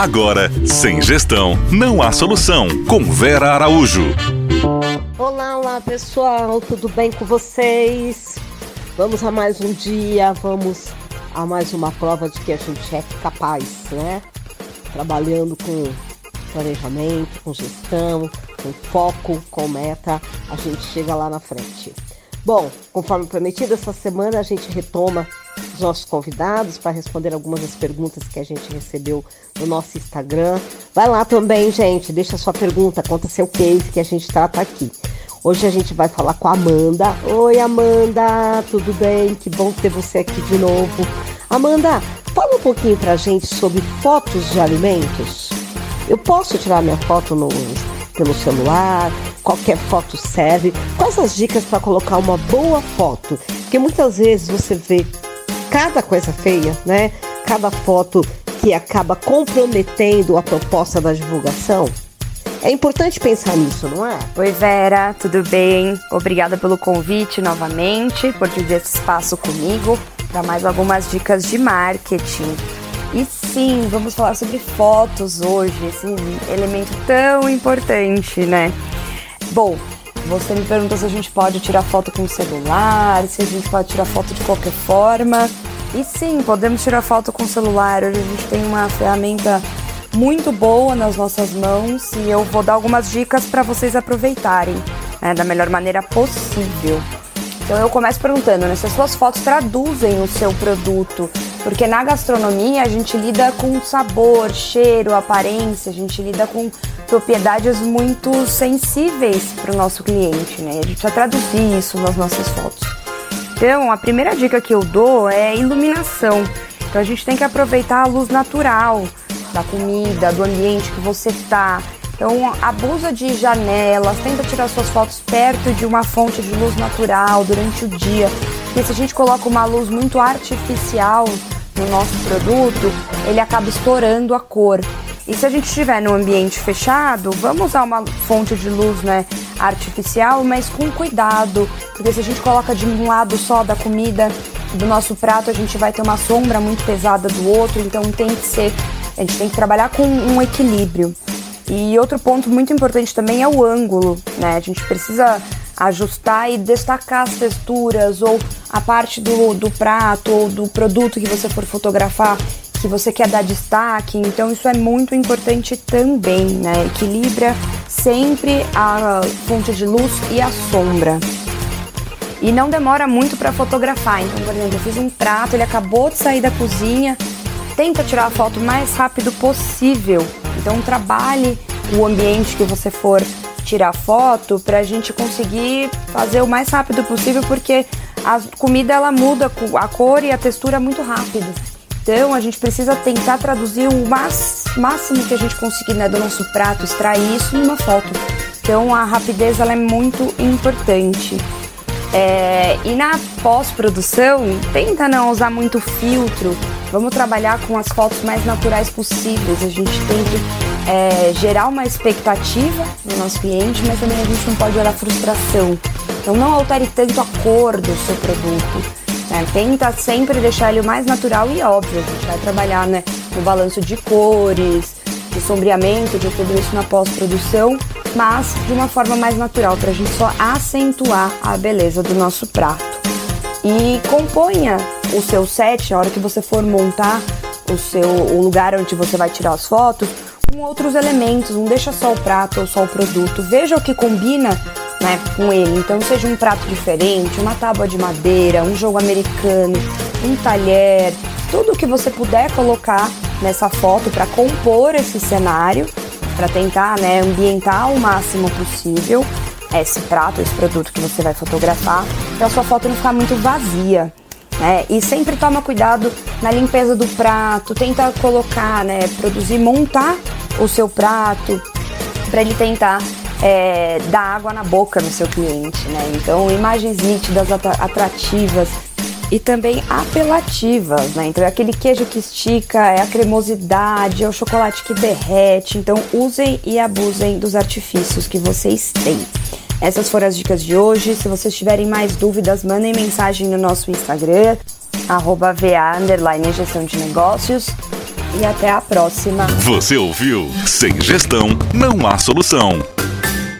Agora, sem gestão, não há solução. Com Vera Araújo. Olá, olá pessoal, tudo bem com vocês? Vamos a mais um dia, vamos a mais uma prova de que a gente é capaz, né? Trabalhando com planejamento, com gestão, com foco, com meta, a gente chega lá na frente. Bom, conforme prometido, essa semana a gente retoma os nossos convidados para responder algumas das perguntas que a gente recebeu no nosso Instagram. Vai lá também, gente, deixa sua pergunta, conta seu case que a gente trata aqui. Hoje a gente vai falar com a Amanda. Oi, Amanda, tudo bem? Que bom ter você aqui de novo. Amanda, fala um pouquinho pra gente sobre fotos de alimentos. Eu posso tirar minha foto no pelo celular, qualquer foto serve. Quais as dicas para colocar uma boa foto? Porque muitas vezes você vê cada coisa feia, né? Cada foto que acaba comprometendo a proposta da divulgação. É importante pensar nisso, não é? Oi, Vera, tudo bem? Obrigada pelo convite novamente, por dividir esse espaço comigo para mais algumas dicas de marketing. E sim, vamos falar sobre fotos hoje, esse elemento tão importante, né? Bom, você me perguntou se a gente pode tirar foto com o celular, se a gente pode tirar foto de qualquer forma. E sim, podemos tirar foto com o celular. Hoje a gente tem uma ferramenta muito boa nas nossas mãos e eu vou dar algumas dicas para vocês aproveitarem né, da melhor maneira possível. Então eu começo perguntando né, se as suas fotos traduzem o seu produto, porque na gastronomia a gente lida com sabor, cheiro, aparência, a gente lida com propriedades muito sensíveis para o nosso cliente, né? A gente precisa traduzir isso nas nossas fotos. Então, a primeira dica que eu dou é iluminação. Então, a gente tem que aproveitar a luz natural da comida, do ambiente que você está. Então, abusa de janelas, tenta tirar suas fotos perto de uma fonte de luz natural durante o dia. Porque se a gente coloca uma luz muito artificial no nosso produto, ele acaba estourando a cor. E se a gente estiver num ambiente fechado, vamos usar uma fonte de luz né, artificial, mas com cuidado, porque se a gente coloca de um lado só da comida do nosso prato, a gente vai ter uma sombra muito pesada do outro, então tem que ser, a gente tem que trabalhar com um equilíbrio. E outro ponto muito importante também é o ângulo, né? A gente precisa ajustar e destacar as texturas ou a parte do, do prato ou do produto que você for fotografar que você quer dar destaque, então isso é muito importante também, né? Equilibra sempre a fonte de luz e a sombra. E não demora muito para fotografar. Então, por exemplo, eu fiz um prato, ele acabou de sair da cozinha. Tenta tirar a foto o mais rápido possível. Então, trabalhe o ambiente que você for tirar foto para a gente conseguir fazer o mais rápido possível, porque a comida ela muda a cor e a textura muito rápido. Então a gente precisa tentar traduzir o máximo que a gente conseguir né, do nosso prato, extrair isso numa foto. Então a rapidez ela é muito importante. É, e na pós-produção, tenta não usar muito filtro. Vamos trabalhar com as fotos mais naturais possíveis. A gente tem que é, gerar uma expectativa no nosso cliente, mas também a gente não pode gerar frustração. Então não altere tanto a cor do seu produto. Né? Tenta sempre deixar ele o mais natural e óbvio. A gente vai trabalhar né, no balanço de cores, de sombreamento, de tudo isso na pós-produção, mas de uma forma mais natural, para a gente só acentuar a beleza do nosso prato. E componha o seu set, a hora que você for montar o seu o lugar onde você vai tirar as fotos, com outros elementos, não deixa só o prato ou só o produto. Veja o que combina né, com ele. Então, seja um prato diferente, uma tábua de madeira, um jogo americano, um talher, tudo que você puder colocar nessa foto para compor esse cenário, para tentar né, ambientar o máximo possível esse prato, esse produto que você vai fotografar, para sua foto não ficar muito vazia. Né? E sempre toma cuidado na limpeza do prato, tenta colocar, né, produzir, montar o seu prato para ele tentar é, dar água na boca no seu cliente, né? Então, imagens nítidas, atrativas e também apelativas, né? Então, é aquele queijo que estica, é a cremosidade, é o chocolate que derrete. Então, usem e abusem dos artifícios que vocês têm. Essas foram as dicas de hoje. Se vocês tiverem mais dúvidas, mandem mensagem no nosso Instagram, arroba VA, gestão de negócios. e até a próxima. Você ouviu? Sem gestão, não há solução.